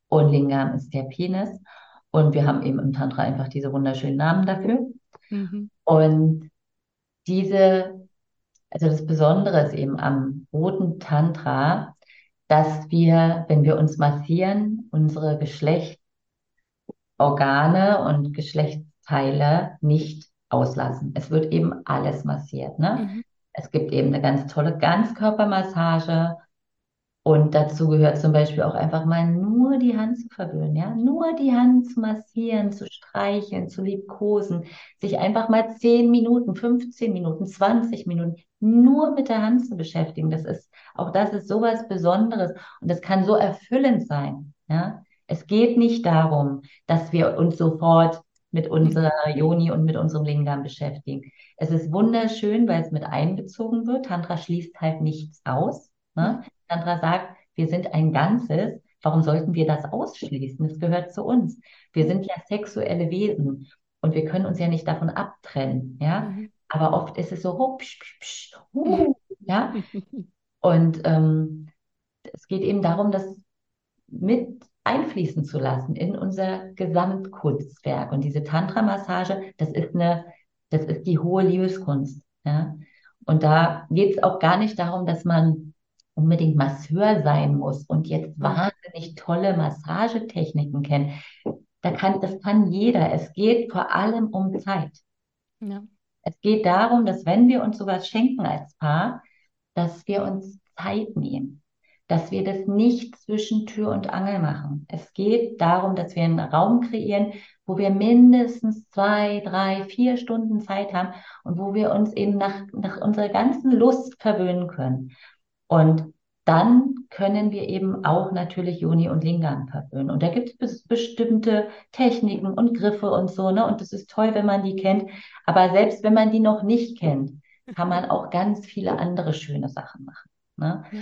Und Lingam ist der Penis. Und wir haben eben im Tantra einfach diese wunderschönen Namen dafür. Mhm. Und diese, also das Besondere ist eben am roten Tantra, dass wir, wenn wir uns massieren, unsere Geschlechtsorgane und Geschlechtsteile nicht auslassen. Es wird eben alles massiert. Ne? Mhm. Es gibt eben eine ganz tolle Ganzkörpermassage. Und dazu gehört zum Beispiel auch einfach mal nur die Hand zu verwöhnen, ja, nur die Hand zu massieren, zu streicheln, zu liebkosen, sich einfach mal 10 Minuten, 15 Minuten, 20 Minuten nur mit der Hand zu beschäftigen. Das ist, auch das ist sowas Besonderes und das kann so erfüllend sein, ja. Es geht nicht darum, dass wir uns sofort mit unserer Yoni und mit unserem Lingam beschäftigen. Es ist wunderschön, weil es mit einbezogen wird. Tantra schließt halt nichts aus. Ne? Tantra sagt, wir sind ein Ganzes. Warum sollten wir das ausschließen? Es gehört zu uns. Wir sind ja sexuelle Wesen und wir können uns ja nicht davon abtrennen. Ja, mhm. aber oft ist es so, oh, psch, psch, psch, uh, ja. Und ähm, es geht eben darum, dass mit einfließen zu lassen in unser Gesamtkunstwerk. Und diese Tantra-Massage, das ist eine, das ist die hohe Liebeskunst. Ja? Und da geht es auch gar nicht darum, dass man unbedingt Masseur sein muss und jetzt wahnsinnig tolle Massagetechniken kennt. Da kann, das kann jeder. Es geht vor allem um Zeit. Ja. Es geht darum, dass wenn wir uns sowas schenken als Paar, dass wir uns Zeit nehmen dass wir das nicht zwischen Tür und Angel machen. Es geht darum, dass wir einen Raum kreieren, wo wir mindestens zwei, drei, vier Stunden Zeit haben und wo wir uns eben nach, nach unserer ganzen Lust verwöhnen können. Und dann können wir eben auch natürlich Joni und Lingam verwöhnen. Und da gibt es bestimmte Techniken und Griffe und so, ne? Und das ist toll, wenn man die kennt. Aber selbst wenn man die noch nicht kennt, kann man auch ganz viele andere schöne Sachen machen. Ne? Ja.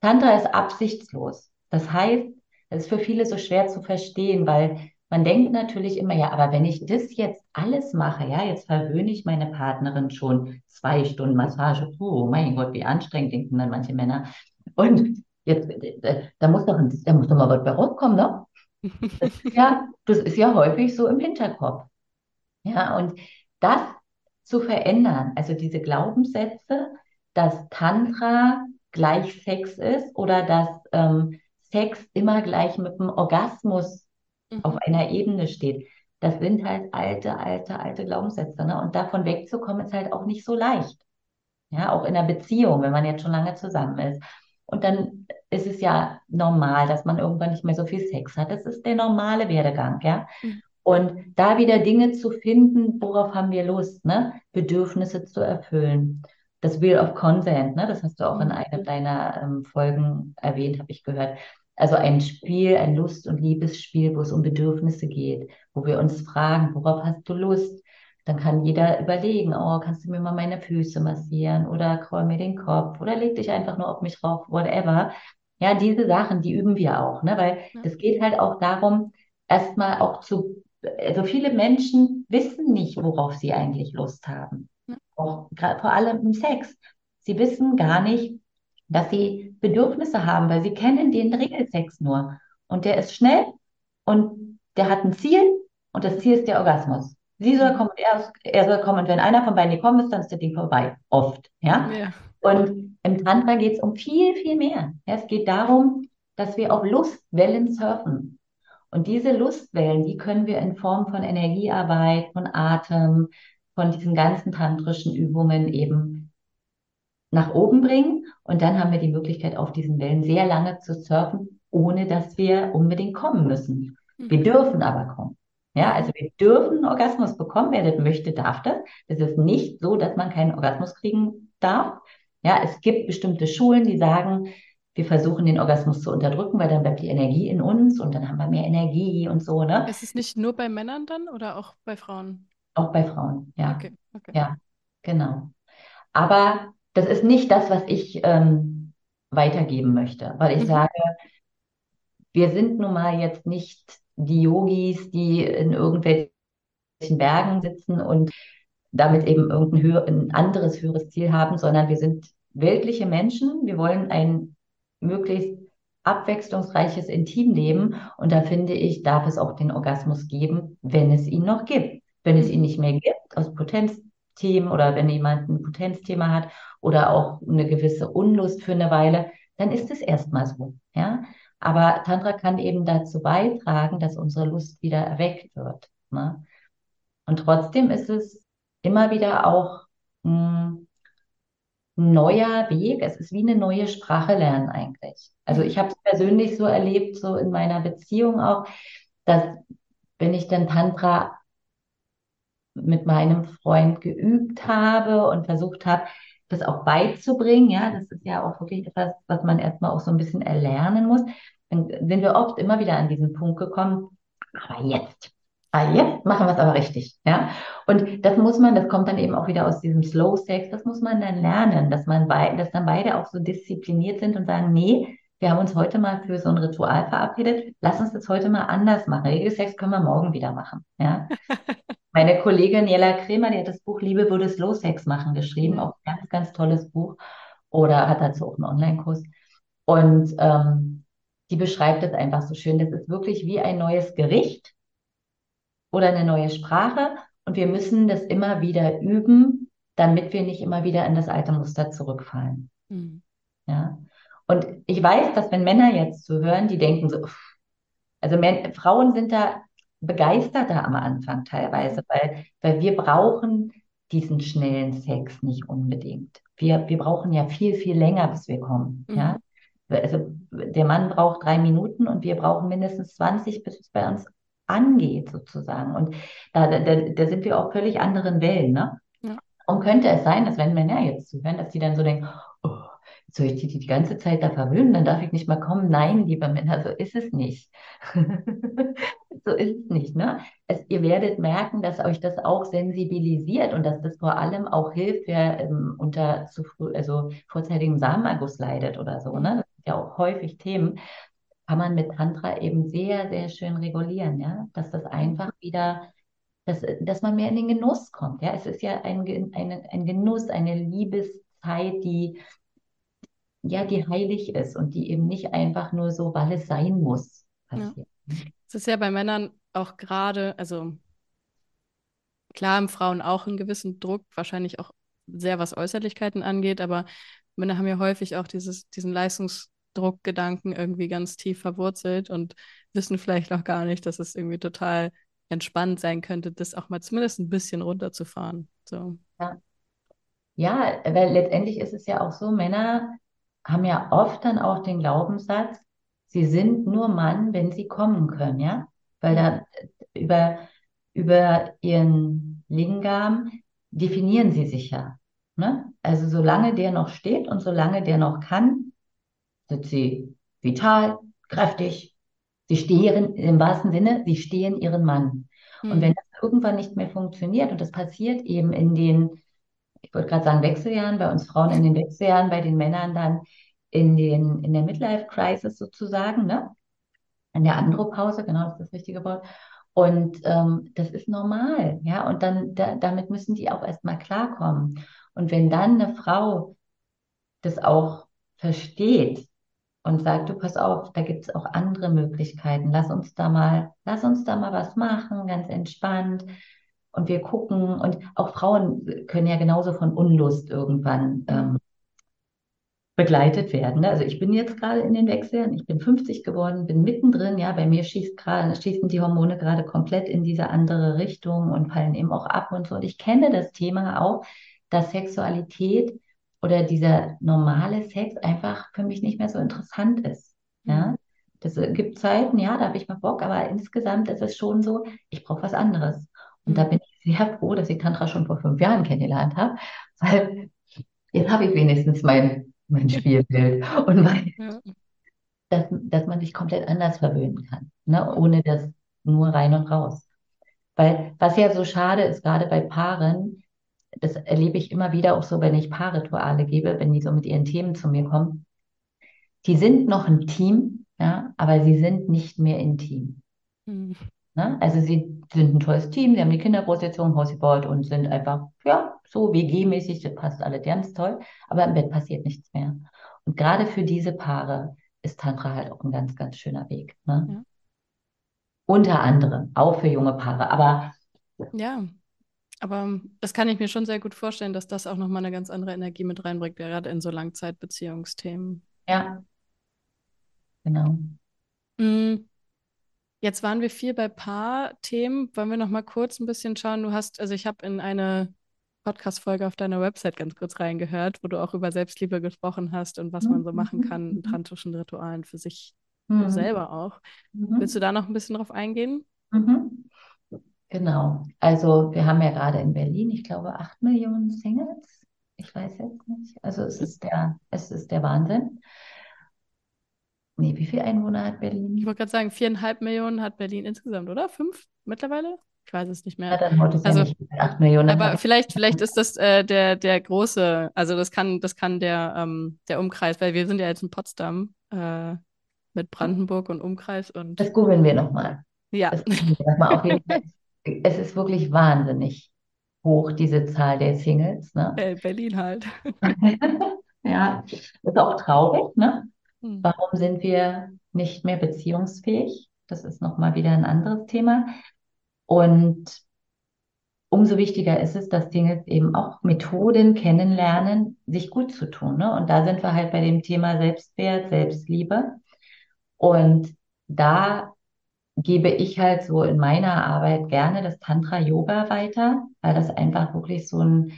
Tantra ist absichtslos. Das heißt, es ist für viele so schwer zu verstehen, weil man denkt natürlich immer, ja, aber wenn ich das jetzt alles mache, ja, jetzt verwöhne ich meine Partnerin schon zwei Stunden Massage, oh mein Gott, wie anstrengend, denken dann manche Männer. Und jetzt, da muss doch, da muss doch mal was bei rauskommen, ne? Das ja, das ist ja häufig so im Hinterkopf. Ja, und das zu verändern, also diese Glaubenssätze, dass Tantra gleich Sex ist oder dass ähm, Sex immer gleich mit dem Orgasmus mhm. auf einer Ebene steht. Das sind halt alte, alte, alte Glaubenssätze. Ne? Und davon wegzukommen ist halt auch nicht so leicht. Ja, auch in einer Beziehung, wenn man jetzt schon lange zusammen ist. Und dann ist es ja normal, dass man irgendwann nicht mehr so viel Sex hat. Das ist der normale Werdegang, ja. Mhm. Und da wieder Dinge zu finden, worauf haben wir Lust, ne? Bedürfnisse zu erfüllen das Wheel of Consent, ne? das hast du auch in mhm. einer deiner ähm, Folgen erwähnt, habe ich gehört. Also ein Spiel, ein Lust- und Liebesspiel, wo es um Bedürfnisse geht, wo wir uns fragen, worauf hast du Lust? Dann kann jeder überlegen, oh, kannst du mir mal meine Füße massieren oder kraul mir den Kopf oder leg dich einfach nur auf mich drauf, whatever. Ja, diese Sachen, die üben wir auch, ne? weil es ja. geht halt auch darum, erstmal auch zu, also viele Menschen wissen nicht, worauf sie eigentlich Lust haben auch vor allem im Sex. Sie wissen gar nicht, dass sie Bedürfnisse haben, weil sie kennen den Regelsex nur. Und der ist schnell und der hat ein Ziel und das Ziel ist der Orgasmus. Sie soll kommen und er, er soll kommen. Und wenn einer von beiden gekommen ist, dann ist das Ding vorbei. Oft. Ja? ja. Und im Tantra geht es um viel, viel mehr. Ja, es geht darum, dass wir auf Lustwellen surfen. Und diese Lustwellen, die können wir in Form von Energiearbeit, von Atem, von diesen ganzen tantrischen Übungen eben nach oben bringen. Und dann haben wir die Möglichkeit, auf diesen Wellen sehr lange zu surfen, ohne dass wir unbedingt kommen müssen. Wir mhm. dürfen aber kommen. Ja, also wir dürfen einen Orgasmus bekommen. Wer das möchte, darf das. Es ist nicht so, dass man keinen Orgasmus kriegen darf. Ja, es gibt bestimmte Schulen, die sagen, wir versuchen den Orgasmus zu unterdrücken, weil dann bleibt die Energie in uns und dann haben wir mehr Energie und so, ne? Ist es nicht nur bei Männern dann oder auch bei Frauen? Auch bei Frauen, ja. Okay, okay. Ja, genau. Aber das ist nicht das, was ich ähm, weitergeben möchte, weil ich mhm. sage, wir sind nun mal jetzt nicht die Yogis, die in irgendwelchen Bergen sitzen und damit eben irgendein höher, ein anderes höheres Ziel haben, sondern wir sind weltliche Menschen. Wir wollen ein möglichst abwechslungsreiches Intimleben und da finde ich, darf es auch den Orgasmus geben, wenn es ihn noch gibt. Wenn es ihn nicht mehr gibt, aus Potenzthemen oder wenn jemand ein Potenzthema hat oder auch eine gewisse Unlust für eine Weile, dann ist es erstmal so. Ja? Aber Tantra kann eben dazu beitragen, dass unsere Lust wieder erweckt wird. Ne? Und trotzdem ist es immer wieder auch ein neuer Weg. Es ist wie eine neue Sprache lernen eigentlich. Also ich habe es persönlich so erlebt, so in meiner Beziehung auch, dass wenn ich dann Tantra mit meinem Freund geübt habe und versucht habe, das auch beizubringen. Ja, das ist ja auch wirklich etwas, was man erstmal auch so ein bisschen erlernen muss. Dann sind wir oft immer wieder an diesen Punkt gekommen, aber jetzt, aber jetzt machen wir es aber richtig. Ja, und das muss man, das kommt dann eben auch wieder aus diesem Slow Sex, das muss man dann lernen, dass man bei, dass dann beide auch so diszipliniert sind und sagen, nee, wir haben uns heute mal für so ein Ritual verabredet, lass uns das heute mal anders machen. Regelsex können wir morgen wieder machen. Ja. Meine Kollegin Jella Kremer, die hat das Buch Liebe würde Slow Sex machen geschrieben, auch ein ganz, ganz tolles Buch. Oder hat dazu auch einen Online-Kurs. Und ähm, die beschreibt es einfach so schön. Das ist wirklich wie ein neues Gericht oder eine neue Sprache und wir müssen das immer wieder üben, damit wir nicht immer wieder in das alte Muster zurückfallen. Mhm. Ja. Und ich weiß, dass wenn Männer jetzt zuhören, die denken so, also Frauen sind da begeisterter am Anfang teilweise, weil, weil wir brauchen diesen schnellen Sex nicht unbedingt. Wir, wir brauchen ja viel, viel länger, bis wir kommen. Mhm. Ja? Also der Mann braucht drei Minuten und wir brauchen mindestens 20, bis es bei uns angeht, sozusagen. Und da, da, da sind wir auf völlig anderen Wellen. Ne? Ja. Und könnte es sein, dass wenn Männer jetzt zuhören, dass die dann so denken, soll ich die, die ganze Zeit da verwöhnen, dann darf ich nicht mal kommen. Nein, liebe Männer, so ist es nicht. so ist es nicht. Ne? Es, ihr werdet merken, dass euch das auch sensibilisiert und dass das vor allem auch hilft, wer ähm, unter zu früh, also vorzeitigem Samenerguss leidet oder so. Ne? Das sind ja auch häufig Themen. Kann man mit Tantra eben sehr, sehr schön regulieren, ja, dass das einfach wieder dass, dass man mehr in den Genuss kommt. Ja, es ist ja ein, ein, ein Genuss, eine Liebeszeit, die ja, die heilig ist und die eben nicht einfach nur so, weil es sein muss, passiert. Ja. Es ist ja bei Männern auch gerade, also klar haben Frauen auch einen gewissen Druck, wahrscheinlich auch sehr was Äußerlichkeiten angeht, aber Männer haben ja häufig auch dieses, diesen Leistungsdruckgedanken irgendwie ganz tief verwurzelt und wissen vielleicht auch gar nicht, dass es irgendwie total entspannt sein könnte, das auch mal zumindest ein bisschen runterzufahren. So. Ja. ja, weil letztendlich ist es ja auch so, Männer haben ja oft dann auch den Glaubenssatz, sie sind nur Mann, wenn sie kommen können, ja? Weil da über, über ihren Lingam definieren sie sich ja. Ne? Also solange der noch steht und solange der noch kann, sind sie vital, kräftig. Sie stehen im wahrsten Sinne, sie stehen ihren Mann. Mhm. Und wenn das irgendwann nicht mehr funktioniert, und das passiert eben in den ich wollte gerade sagen Wechseljahren, bei uns Frauen in den Wechseljahren, bei den Männern dann in, den, in der Midlife-Crisis sozusagen, ne? in der Andropause, genau, das ist das richtige Wort. Und ähm, das ist normal, ja, und dann da, damit müssen die auch erstmal klarkommen. Und wenn dann eine Frau das auch versteht und sagt, du pass auf, da gibt es auch andere Möglichkeiten, lass uns da mal, lass uns da mal was machen, ganz entspannt, und wir gucken und auch Frauen können ja genauso von Unlust irgendwann ähm, begleitet werden. Ne? Also ich bin jetzt gerade in den Wechseln, ich bin 50 geworden, bin mittendrin, ja, bei mir schießt gerade, schießen die Hormone gerade komplett in diese andere Richtung und fallen eben auch ab und so. Und ich kenne das Thema auch, dass Sexualität oder dieser normale Sex einfach für mich nicht mehr so interessant ist. Ja, mhm. das äh, gibt Zeiten, ja, da habe ich mal Bock, aber insgesamt ist es schon so, ich brauche was anderes. Und mhm. da bin ich sehr froh, dass ich Tantra schon vor fünf Jahren kennengelernt habe, weil jetzt habe ich wenigstens mein, mein Spielbild und weil, ja. dass, dass man sich komplett anders verwöhnen kann, ne? ohne das nur rein und raus. Weil was ja so schade ist, gerade bei Paaren, das erlebe ich immer wieder auch so, wenn ich Paarrituale gebe, wenn die so mit ihren Themen zu mir kommen. Die sind noch ein Team, ja, aber sie sind nicht mehr intim. Mhm. Ne? Also sie sind ein tolles Team, sie haben die Kinder großgezogen, Haus gebaut und sind einfach, ja, so WG-mäßig, das passt alle ganz toll, aber im Bett passiert nichts mehr. Und gerade für diese Paare ist Tantra halt auch ein ganz, ganz schöner Weg. Ne? Ja. Unter anderem, auch für junge Paare, aber ja, aber das kann ich mir schon sehr gut vorstellen, dass das auch nochmal eine ganz andere Energie mit reinbringt, gerade in so Langzeitbeziehungsthemen. Ja, genau. Mhm. Jetzt waren wir viel bei Paar-Themen. Wollen wir noch mal kurz ein bisschen schauen? Du hast, also ich habe in eine Podcast-Folge auf deiner Website ganz kurz reingehört, wo du auch über Selbstliebe gesprochen hast und was man so machen kann in tantrischen Ritualen für sich mhm. selber auch. Mhm. Willst du da noch ein bisschen drauf eingehen? Mhm. Genau. Also wir haben ja gerade in Berlin, ich glaube, acht Millionen Singles. Ich weiß jetzt nicht. Also es ist der, es ist der Wahnsinn. Nee, wie viele Einwohner hat Berlin? Ich wollte gerade sagen, viereinhalb Millionen hat Berlin insgesamt, oder? Fünf mittlerweile? Ich weiß es nicht mehr. Ja, dann heute also, ja nicht acht Millionen. Aber vielleicht, vielleicht ist das äh, der, der große, also das kann, das kann der, ähm, der Umkreis, weil wir sind ja jetzt in Potsdam äh, mit Brandenburg und Umkreis und. Das googeln wir nochmal. Ja. es ist wirklich wahnsinnig hoch, diese Zahl der Singles. Ne? Äh, Berlin halt. ja, ist auch traurig, ne? Hm. Warum sind wir nicht mehr beziehungsfähig? Das ist nochmal wieder ein anderes Thema. Und umso wichtiger ist es, dass Dinge eben auch Methoden kennenlernen, sich gut zu tun. Ne? Und da sind wir halt bei dem Thema Selbstwert, Selbstliebe. Und da gebe ich halt so in meiner Arbeit gerne das Tantra Yoga weiter, weil das einfach wirklich so ein,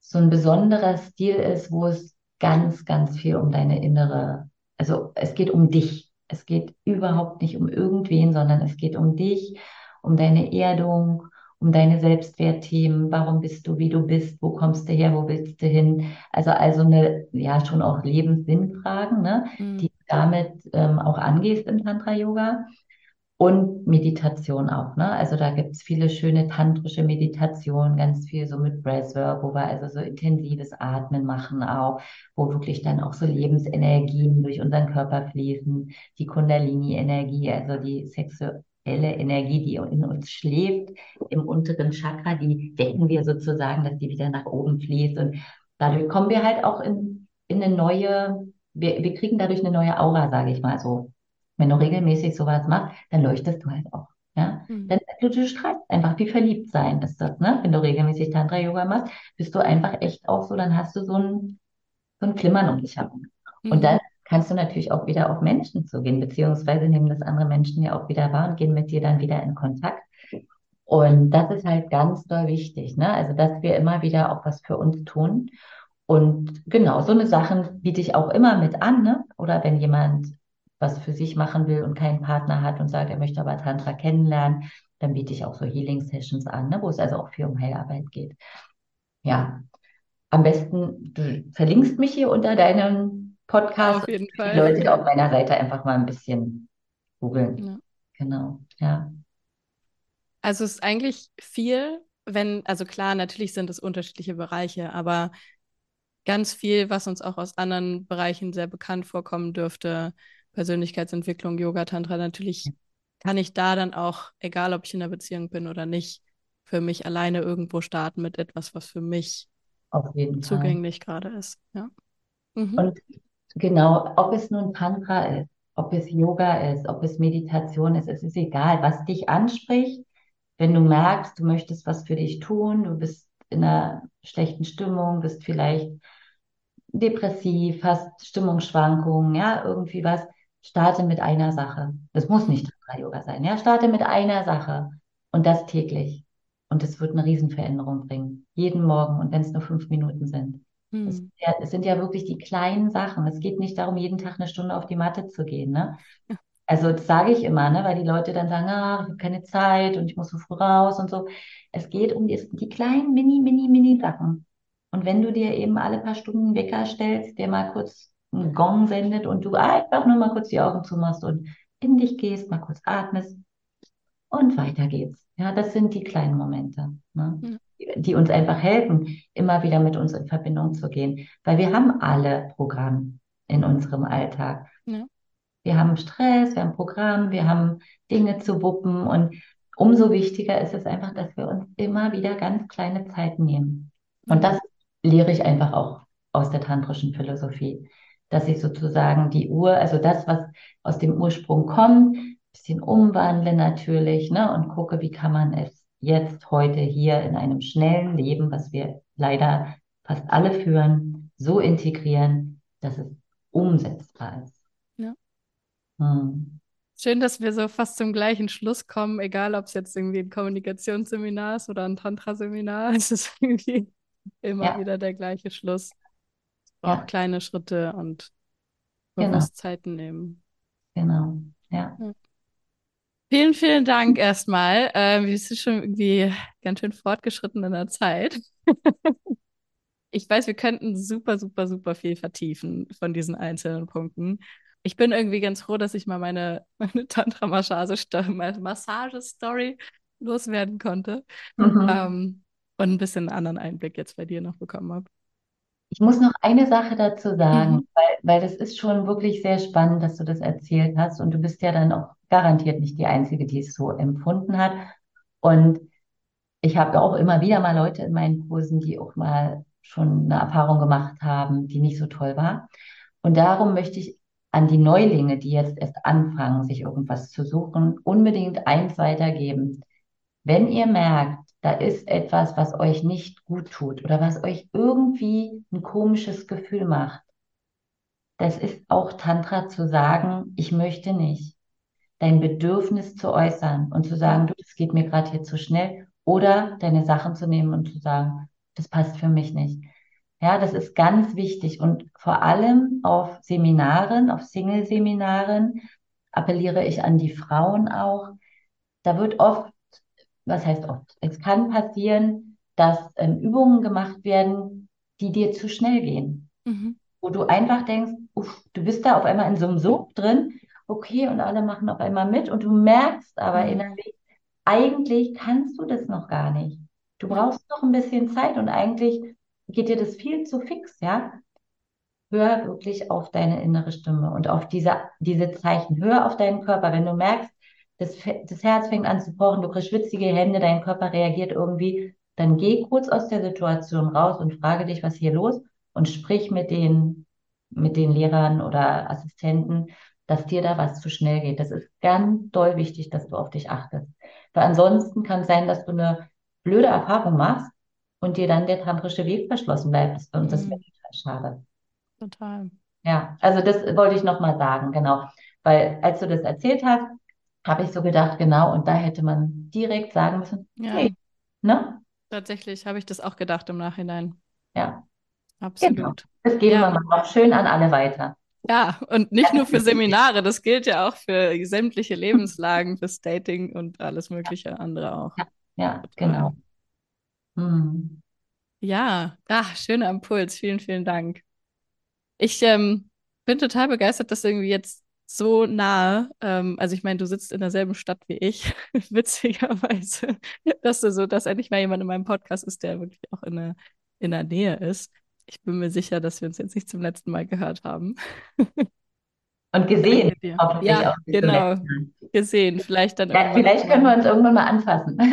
so ein besonderer Stil ist, wo es ganz, ganz viel um deine innere, also es geht um dich. Es geht überhaupt nicht um irgendwen, sondern es geht um dich, um deine Erdung, um deine Selbstwertthemen. Warum bist du, wie du bist? Wo kommst du her? Wo willst du hin? Also, also eine, ja, schon auch Lebenssinnfragen, ne, mhm. die du damit ähm, auch angehst im Tantra-Yoga und Meditation auch. Ne? Also da gibt es viele schöne tantrische Meditationen, ganz viel so mit Breathwork, wo wir also so intensives Atmen machen auch, wo wirklich dann auch so Lebensenergien durch unseren Körper fließen, die Kundalini-Energie, also die sexuelle Energie, die in uns schläft, im unteren Chakra, die wecken wir sozusagen, dass die wieder nach oben fließt und dadurch kommen wir halt auch in, in eine neue, wir, wir kriegen dadurch eine neue Aura, sage ich mal so. Wenn du regelmäßig sowas machst, dann leuchtest du halt auch. Ja? Mhm. Dann, du, du strahlst einfach, wie verliebt sein ist das, ne? Wenn du regelmäßig Tantra-Yoga machst, bist du einfach echt auch so, dann hast du so ein, so ein Klimmern um dich herum. Mhm. Und dann kannst du natürlich auch wieder auf Menschen zugehen, beziehungsweise nehmen das andere Menschen ja auch wieder wahr und gehen mit dir dann wieder in Kontakt. Und das ist halt ganz doll wichtig, ne? Also, dass wir immer wieder auch was für uns tun. Und genau, so eine Sachen biete ich auch immer mit an, ne? Oder wenn jemand was für sich machen will und keinen Partner hat und sagt, er möchte aber Tantra kennenlernen, dann biete ich auch so Healing Sessions an, ne, wo es also auch viel um Heilarbeit geht. Ja, am besten, du verlinkst mich hier unter deinem Podcast. Auf jeden Fall. Die Leute auf meiner Seite einfach mal ein bisschen googeln. Ja. Genau, ja. Also es ist eigentlich viel, wenn, also klar, natürlich sind es unterschiedliche Bereiche, aber ganz viel, was uns auch aus anderen Bereichen sehr bekannt vorkommen dürfte, Persönlichkeitsentwicklung, Yoga, Tantra, natürlich kann ich da dann auch, egal ob ich in einer Beziehung bin oder nicht, für mich alleine irgendwo starten mit etwas, was für mich zugänglich gerade ist. Ja. Mhm. Und genau, ob es nun Tantra ist, ob es Yoga ist, ob es Meditation ist, es ist egal, was dich anspricht. Wenn du merkst, du möchtest was für dich tun, du bist in einer schlechten Stimmung, bist vielleicht depressiv, hast Stimmungsschwankungen, ja, irgendwie was, Starte mit einer Sache. Das muss nicht Tantra Yoga sein. Ja, starte mit einer Sache und das täglich. Und es wird eine Riesenveränderung bringen. Jeden Morgen und wenn es nur fünf Minuten sind. Hm. Es, ja, es, sind ja wirklich die kleinen Sachen. Es geht nicht darum, jeden Tag eine Stunde auf die Matte zu gehen. Ne? Also das sage ich immer, ne? weil die Leute dann sagen, ah, ich habe keine Zeit und ich muss so früh raus und so. Es geht um die, die kleinen mini, mini, mini Sachen. Und wenn du dir eben alle paar Stunden Wecker stellst, der mal kurz einen Gong sendet und du einfach nur mal kurz die Augen zumachst und in dich gehst, mal kurz atmest und weiter geht's. Ja, das sind die kleinen Momente, ne? Mhm. die uns einfach helfen, immer wieder mit uns in Verbindung zu gehen, weil wir haben alle Programm in unserem Alltag. Ja. Wir haben Stress, wir haben Programm, wir haben Dinge zu wuppen und umso wichtiger ist es einfach, dass wir uns immer wieder ganz kleine Zeiten nehmen. Und das lehre ich einfach auch aus der tantrischen Philosophie dass ich sozusagen die Uhr, also das, was aus dem Ursprung kommt, ein bisschen umwandle natürlich, ne, und gucke, wie kann man es jetzt heute hier in einem schnellen Leben, was wir leider fast alle führen, so integrieren, dass es umsetzbar ist. Ja. Hm. Schön, dass wir so fast zum gleichen Schluss kommen, egal ob es jetzt irgendwie ein Kommunikationsseminar ist oder ein Tantra-Seminar. Es ist irgendwie immer ja. wieder der gleiche Schluss auch kleine Schritte und genau. Bewusstzeiten genau. nehmen. Genau, ja. ja. Vielen, vielen Dank erstmal. Äh, wir sind schon irgendwie ganz schön fortgeschritten in der Zeit. ich weiß, wir könnten super, super, super viel vertiefen von diesen einzelnen Punkten. Ich bin irgendwie ganz froh, dass ich mal meine, meine Tantra-Massage-Story loswerden konnte mhm. ähm, und ein bisschen einen anderen Einblick jetzt bei dir noch bekommen habe. Ich muss noch eine Sache dazu sagen, mhm. weil, weil das ist schon wirklich sehr spannend, dass du das erzählt hast. Und du bist ja dann auch garantiert nicht die Einzige, die es so empfunden hat. Und ich habe auch immer wieder mal Leute in meinen Kursen, die auch mal schon eine Erfahrung gemacht haben, die nicht so toll war. Und darum möchte ich an die Neulinge, die jetzt erst anfangen, sich irgendwas zu suchen, unbedingt eins weitergeben. Wenn ihr merkt, da ist etwas, was euch nicht gut tut oder was euch irgendwie ein komisches Gefühl macht, das ist auch Tantra zu sagen, ich möchte nicht. Dein Bedürfnis zu äußern und zu sagen, du, das geht mir gerade hier zu schnell. Oder deine Sachen zu nehmen und zu sagen, das passt für mich nicht. Ja, das ist ganz wichtig. Und vor allem auf Seminaren, auf Single-Seminaren appelliere ich an die Frauen auch. Da wird oft, was heißt oft? Es kann passieren, dass ähm, Übungen gemacht werden, die dir zu schnell gehen. Mhm. Wo du einfach denkst, uff, du bist da auf einmal in so einem Sog drin, okay, und alle machen auf einmal mit und du merkst aber mhm. innerlich, eigentlich kannst du das noch gar nicht. Du brauchst noch ein bisschen Zeit und eigentlich geht dir das viel zu fix, ja? Hör wirklich auf deine innere Stimme und auf diese, diese Zeichen. Hör auf deinen Körper. Wenn du merkst, das, das Herz fängt an zu pochen, du kriegst schwitzige Hände, dein Körper reagiert irgendwie, dann geh kurz aus der Situation raus und frage dich, was hier los und sprich mit den, mit den Lehrern oder Assistenten, dass dir da was zu schnell geht. Das ist ganz doll wichtig, dass du auf dich achtest. Weil ansonsten kann es sein, dass du eine blöde Erfahrung machst und dir dann der tantrische Weg verschlossen bleibt. Und das wäre mhm. total schade. Total. Ja, also das wollte ich nochmal sagen, genau. Weil als du das erzählt hast, habe ich so gedacht, genau, und da hätte man direkt sagen müssen, ja. hey, ne? Tatsächlich habe ich das auch gedacht im Nachhinein. Ja. Absolut. Genau. Das geben ja. mal noch schön an alle weiter. Ja, und nicht nur für Seminare, das gilt ja auch für sämtliche Lebenslagen, fürs Dating und alles mögliche andere auch. Ja, ja genau. Mhm. Ja, ach, schöner Impuls. Vielen, vielen Dank. Ich ähm, bin total begeistert, dass irgendwie jetzt so nahe, ähm, also ich meine, du sitzt in derselben Stadt wie ich, witzigerweise, dass du so, dass endlich mal jemand in meinem Podcast ist, der wirklich auch in der, in der Nähe ist. Ich bin mir sicher, dass wir uns jetzt nicht zum letzten Mal gehört haben. Und gesehen. Ja, genau. Gesehen. Vielleicht dann. Ja, vielleicht können wir uns irgendwann mal anfassen.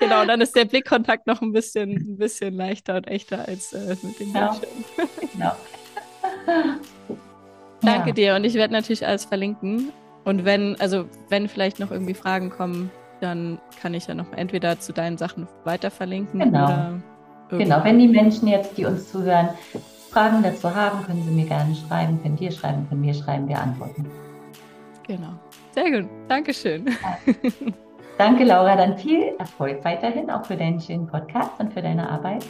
Genau, dann ist der Blickkontakt noch ein bisschen, ein bisschen leichter und echter als äh, mit dem genau. Bildschirm. Genau. Danke ja. dir und ich werde natürlich alles verlinken. Und wenn, also wenn vielleicht noch irgendwie Fragen kommen, dann kann ich ja noch entweder zu deinen Sachen weiter verlinken genau. oder. Genau, wenn die Menschen jetzt, die uns zuhören, Fragen dazu haben, können sie mir gerne schreiben, können dir schreiben, können mir schreiben, wir antworten. Genau. Sehr gut. Dankeschön. Ja. Danke, Laura. Dann viel Erfolg weiterhin, auch für deinen schönen Podcast und für deine Arbeit.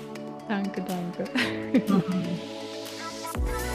Danke, danke.